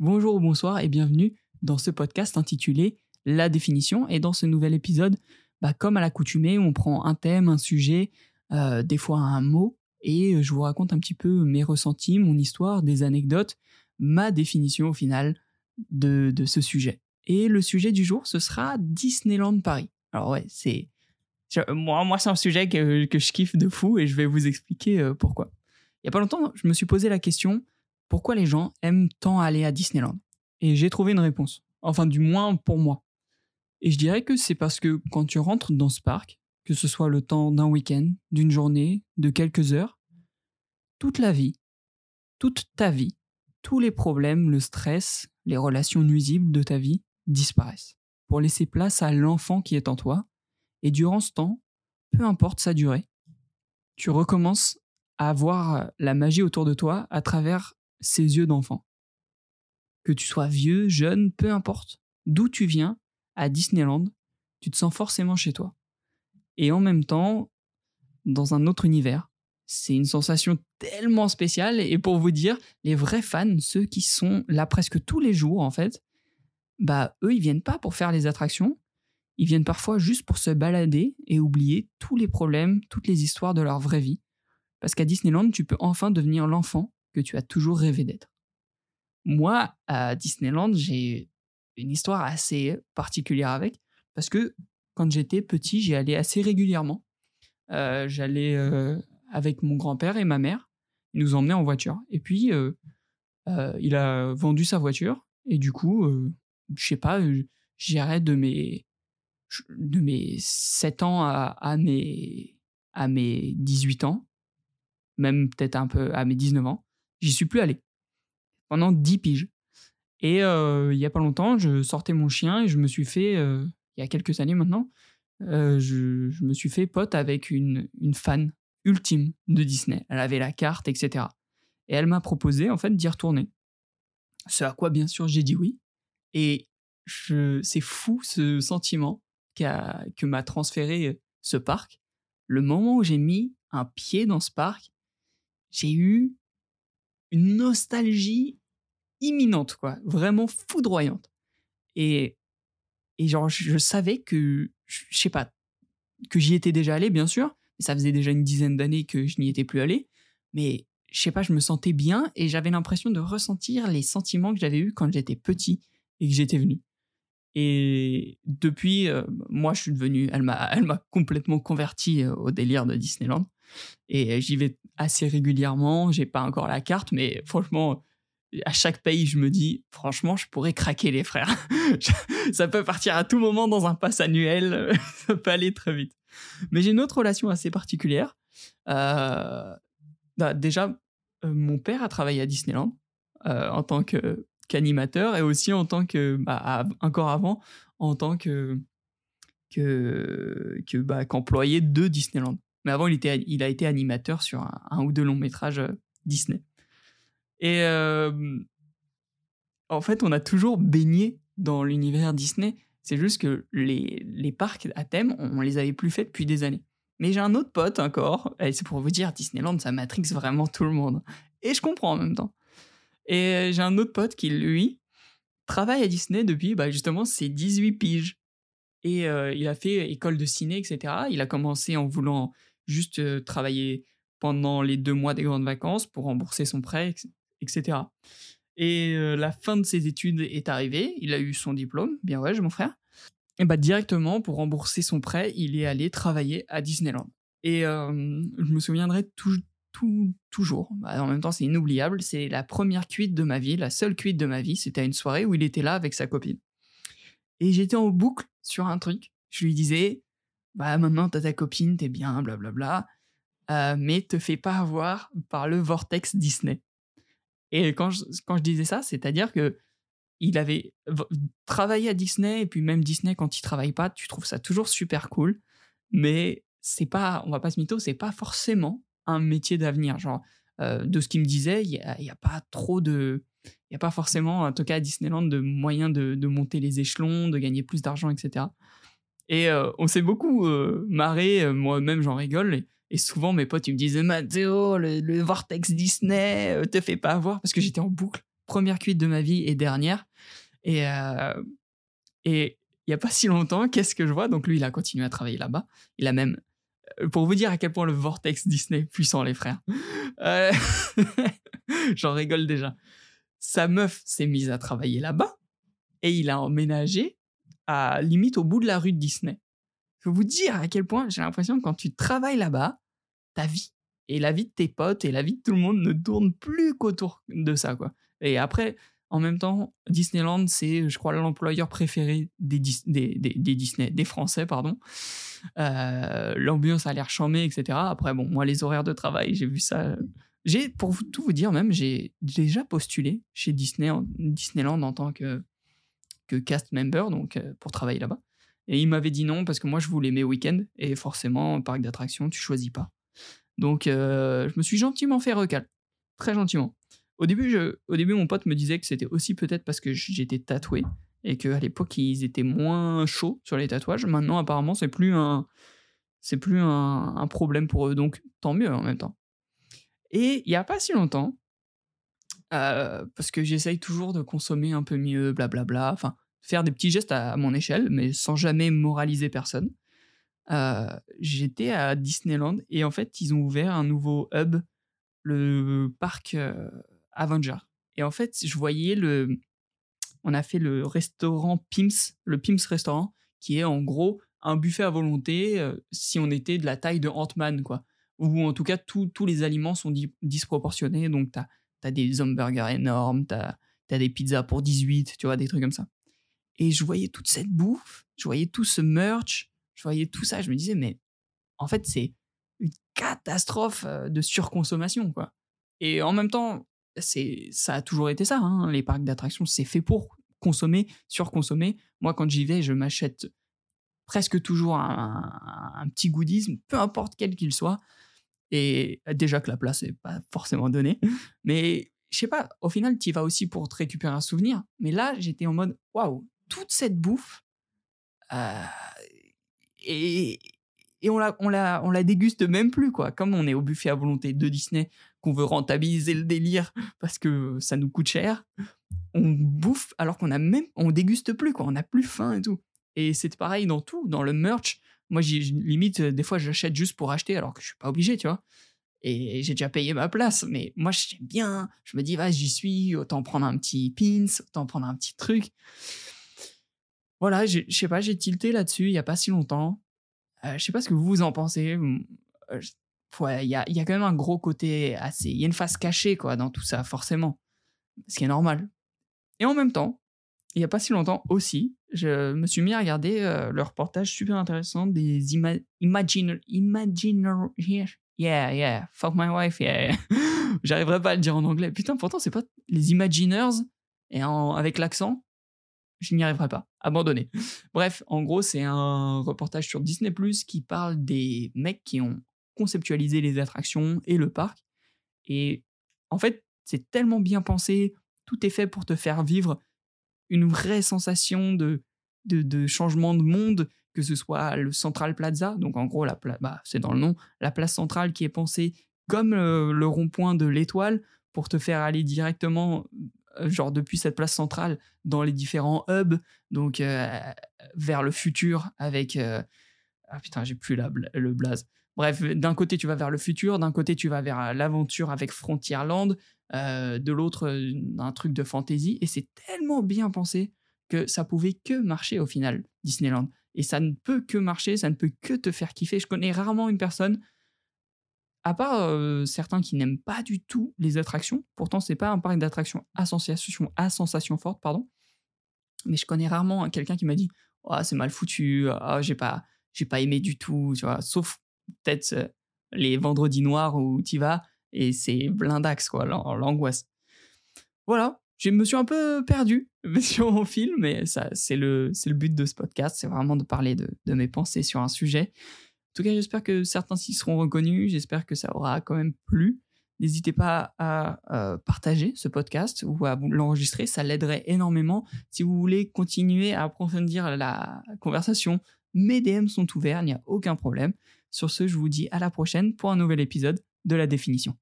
Bonjour ou bonsoir et bienvenue dans ce podcast intitulé La définition. Et dans ce nouvel épisode, bah, comme à l'accoutumée, on prend un thème, un sujet, euh, des fois un mot, et je vous raconte un petit peu mes ressentis, mon histoire, des anecdotes, ma définition au final de, ce sujet. Et le sujet du jour, ce sera Disneyland Paris. Alors ouais, c'est... Moi, moi c'est un sujet que, que, je kiffe de fou et je vais vous expliquer euh, pourquoi. Il y a pas longtemps, je me suis posé la question pourquoi les gens aiment tant aller à Disneyland Et j'ai trouvé une réponse. Enfin, du moins pour moi. Et je dirais que c'est parce que quand tu rentres dans ce parc, que ce soit le temps d'un week-end, d'une journée, de quelques heures, toute la vie, toute ta vie, tous les problèmes, le stress, les relations nuisibles de ta vie disparaissent pour laisser place à l'enfant qui est en toi. Et durant ce temps, peu importe sa durée, tu recommences à voir la magie autour de toi à travers ses yeux d'enfant. Que tu sois vieux, jeune, peu importe, d'où tu viens, à Disneyland, tu te sens forcément chez toi. Et en même temps, dans un autre univers, c'est une sensation tellement spéciale. Et pour vous dire, les vrais fans, ceux qui sont là presque tous les jours, en fait, bah, eux, ils viennent pas pour faire les attractions. Ils viennent parfois juste pour se balader et oublier tous les problèmes, toutes les histoires de leur vraie vie. Parce qu'à Disneyland, tu peux enfin devenir l'enfant que tu as toujours rêvé d'être. Moi, à Disneyland, j'ai une histoire assez particulière avec, parce que quand j'étais petit, j'y allais assez régulièrement. Euh, j'allais euh, avec mon grand-père et ma mère. Il nous emmenait en voiture. Et puis, euh, il a vendu sa voiture. Et du coup, je sais pas, j'irais de mes, de mes 7 ans à, mes, à mes 18 ans, même peut-être un peu à mes 19 ans. J'y suis plus allé pendant 10 piges. Et il y a pas longtemps, je sortais mon chien et je me suis fait, il y a quelques années maintenant, je, je, me suis fait pote avec une, une fan ultime de Disney. Elle avait la carte, etc. Et elle m'a proposé en fait d'y retourner. Ce à quoi bien sûr j'ai dit oui. Et c'est fou ce sentiment a, que m'a transféré ce parc. Le moment où j'ai mis un pied dans ce parc, j'ai eu une nostalgie imminente, quoi, vraiment foudroyante. Et, et genre, je, savais que, je, sais pas, que j'y étais déjà allé, bien sûr, ça faisait déjà une dizaine d'années que je n'y étais plus allé, mais je sais pas, je me sentais bien et j'avais l'impression de ressentir les sentiments que j'avais eus quand j'étais petit et que j'étais venu. Et depuis, euh, moi, je suis devenu, elle m'a, elle m'a complètement converti euh, au délire de Disneyland. Et j'y vais assez régulièrement. J'ai pas encore la carte, mais franchement, à chaque pays, je me dis, franchement, je pourrais craquer les frères. ça peut partir à tout moment dans un pass annuel. ça peut aller très vite. Mais j'ai une autre relation assez particulière. Euh, bah, déjà, euh, mon père a travaillé à Disneyland euh, en tant qu'animateur et aussi en tant que, bah, encore avant, en tant que, que, que bah, qu'employé de Disneyland. Mais avant, il, a été animateur sur un, ou deux longs métrages euh, Disney. Et euh, en fait, on a toujours baigné dans l'univers Disney. C'est juste que les, les parcs à thème, on, les avait plus fait depuis des années. Mais j'ai un autre pote encore, et c'est pour vous dire, Disneyland, ça matrix vraiment tout le monde. Et je comprends en même temps. Et j'ai un autre pote qui, lui, travaille à Disney depuis bah, justement ses 18 piges. Et euh, il a fait école de ciné, etc. Il a commencé en voulant juste travailler pendant les deux mois des grandes vacances pour rembourser son prêt, etc. Et la fin de ses études est arrivée, il a eu son diplôme, bien ouais, mon frère. Et bah directement pour rembourser son prêt, il est allé travailler à Disneyland. Et je me souviendrai tout, tout, toujours. Bah, en même temps, c'est inoubliable. C'est la première cuite de ma vie, la seule cuite de ma vie. C'était à une soirée où il était là avec sa copine. Et j'étais en boucle sur un truc. Je lui disais, bah maintenant t'as ta copine, t'es bien, blablabla, euh, mais te fais pas avoir par le vortex Disney. Et quand je, quand je disais ça, c'est-à-dire que il avait travaillé à Disney et puis même Disney quand il travaille pas, tu trouves ça toujours super cool, mais c'est pas, on va pas se mytho, c'est pas forcément un métier d'avenir. Genre euh, de ce qu'il me disait, il y a, pas trop de, il y a pas forcément, en tout cas à Disneyland, de moyens de, de monter les échelons, de gagner plus d'argent, etc. Et euh, on s'est beaucoup euh, marré, euh, moi-même j'en rigole. Et, souvent mes potes ils me disaient Mathéo, le, vortex Disney, te fais pas avoir parce que j'étais en boucle première cuite de ma vie et dernière. Et et il y a pas si longtemps, qu'est-ce que je vois? Donc lui, il a continué à travailler là-bas. Il a même pour vous dire à quel point le vortex Disney est puissant, les frères. J'en rigole déjà. Sa meuf s'est mise à travailler là-bas et il a emménagé à limite au bout de la rue de Disney. Je peux vous dire à quel point j'ai l'impression que quand tu travailles là-bas, ta vie et la vie de tes potes et la vie de tout le monde ne tourne plus qu'autour de ça, quoi. Et après, en même temps, Disneyland, c'est, je crois, l'employeur préféré des, Disney, des Français, pardon. Euh, L'ambiance a l'air chambée, etc. Après, bon, moi, les horaires de travail, j'ai vu ça. J'ai, pour tout vous dire, même, j'ai déjà postulé chez Disney, Disneyland en tant que, que cast member, donc euh, pour travailler là-bas. Et il m'avait dit non parce que moi, je voulais mes week-ends. Et forcément, parc d'attractions, tu choisis pas. Donc, euh, je me suis gentiment fait recal. Très gentiment. Au début, je, au début, mon pote me disait que c'était aussi peut-être parce que j'étais tatoué et qu'à l'époque, ils étaient moins chauds sur les tatouages. Maintenant, apparemment, c'est plus un, c'est plus un, un, problème pour eux. Donc, tant mieux en même temps. Et il n'y a pas si longtemps, euh, parce que j'essaye toujours de consommer un peu mieux, blablabla, enfin, faire des petits gestes à, mon échelle, mais sans jamais moraliser personne. Euh, j'étais à Disneyland et en fait, ils ont ouvert un nouveau hub, le parc euh, Avenger. Et en fait, je voyais le. On a fait le restaurant Pims, le Pims restaurant, qui est en gros un buffet à volonté si on était de la taille de Ant-Man, quoi. Ou en tout cas, tous les aliments sont disproportionnés. Donc, tu des hamburgers énormes, tu as, des pizzas pour 18, tu vois, des trucs comme ça. Et je voyais toute cette bouffe, je voyais tout ce merch, je voyais tout ça. Je me disais, mais en fait, c'est une catastrophe euh, de surconsommation, quoi. Et en même temps, c'est ça a toujours été ça. Hein. Les parcs d'attractions, c'est fait pour consommer, surconsommer. Moi, quand j'y vais, je m'achète presque toujours un, petit goodisme, peu importe quel qu'il soit. Et déjà que la place n'est pas forcément donnée. Mais je sais pas, au final, tu y vas aussi pour te récupérer un souvenir. Mais là, j'étais en mode, waouh, toute cette bouffe. Euh, et, et on la, on, la, on la déguste même plus, quoi. Comme on est au buffet à volonté de Disney, qu'on veut rentabiliser le délire parce que ça nous coûte cher, on bouffe alors qu'on a même, on déguste plus quoi, on n'a plus faim et tout. Et c'est pareil dans tout, dans le merch. Moi, limite des fois j'achète juste pour acheter alors que je suis pas obligé, tu vois. Et j'ai déjà payé ma place, mais moi j'aime bien. Je me dis, va, j'y suis, autant prendre un petit pins, autant prendre un petit truc. Voilà, je sais pas, j'ai tilté là-dessus il y a pas si longtemps. Euh, je sais pas ce que vous en pensez. Euh, il y a, y a, quand même un gros côté assez. Il y a une face cachée, quoi, dans tout ça, forcément. Ce qui est normal. Et en même temps, il n'y a pas si longtemps aussi, je me suis mis à regarder euh, le reportage super intéressant des ima Imaginer. Yeah, yeah. Fuck my wife, yeah. J'arriverai pas à le dire en anglais. Putain, pourtant, c'est pas les Imaginers. Et avec l'accent, je n'y arriverai pas. Abandonné. Bref, en gros, c'est un reportage sur Disney Plus qui parle des mecs qui ont conceptualiser les attractions et le parc. Et en fait, c'est tellement bien pensé, tout est fait pour te faire vivre une vraie sensation de, de, changement de monde, que ce soit le Central Plaza, donc en gros, la bah, c'est dans le nom, la place centrale qui est pensée comme euh, le, rond-point de l'étoile pour te faire aller directement, euh, genre depuis cette place centrale, dans les différents hubs, donc euh, vers le futur avec... ah putain, j'ai plus la, le blaze. Bref, d'un côté, tu vas vers le futur, d'un côté, tu vas vers l'aventure avec Frontierland, euh, de l'autre, euh, un truc de fantasy. Et c'est tellement bien pensé que ça pouvait que marcher au final, Disneyland. Et ça ne peut que marcher, ça ne peut que te faire kiffer. Je connais rarement une personne, à part certains qui n'aiment pas du tout les attractions. Pourtant, c'est pas un parc d'attractions à sensation, à forte, pardon. Mais je connais rarement quelqu'un qui m'a dit, oh, c'est mal foutu, oh, j'ai pas, pas aimé du tout. Sauf peut-être euh, les vendredis noirs où tu vas et c'est blindax, quoi, l'angoisse. Voilà, je me suis un peu perdu sur mon film, mais ça, c'est le, c'est le but de ce podcast, c'est vraiment de parler de, de, mes pensées sur un sujet. En tout cas, j'espère que certains s'y seront reconnus, j'espère que ça aura quand même plu. N'hésitez pas à euh, partager ce podcast ou à l'enregistrer, ça l'aiderait énormément. Si vous voulez continuer à approfondir la conversation, mes DM sont ouverts, il n'y a aucun problème. Sur ce, je vous dis à la prochaine pour un nouvel épisode de la définition.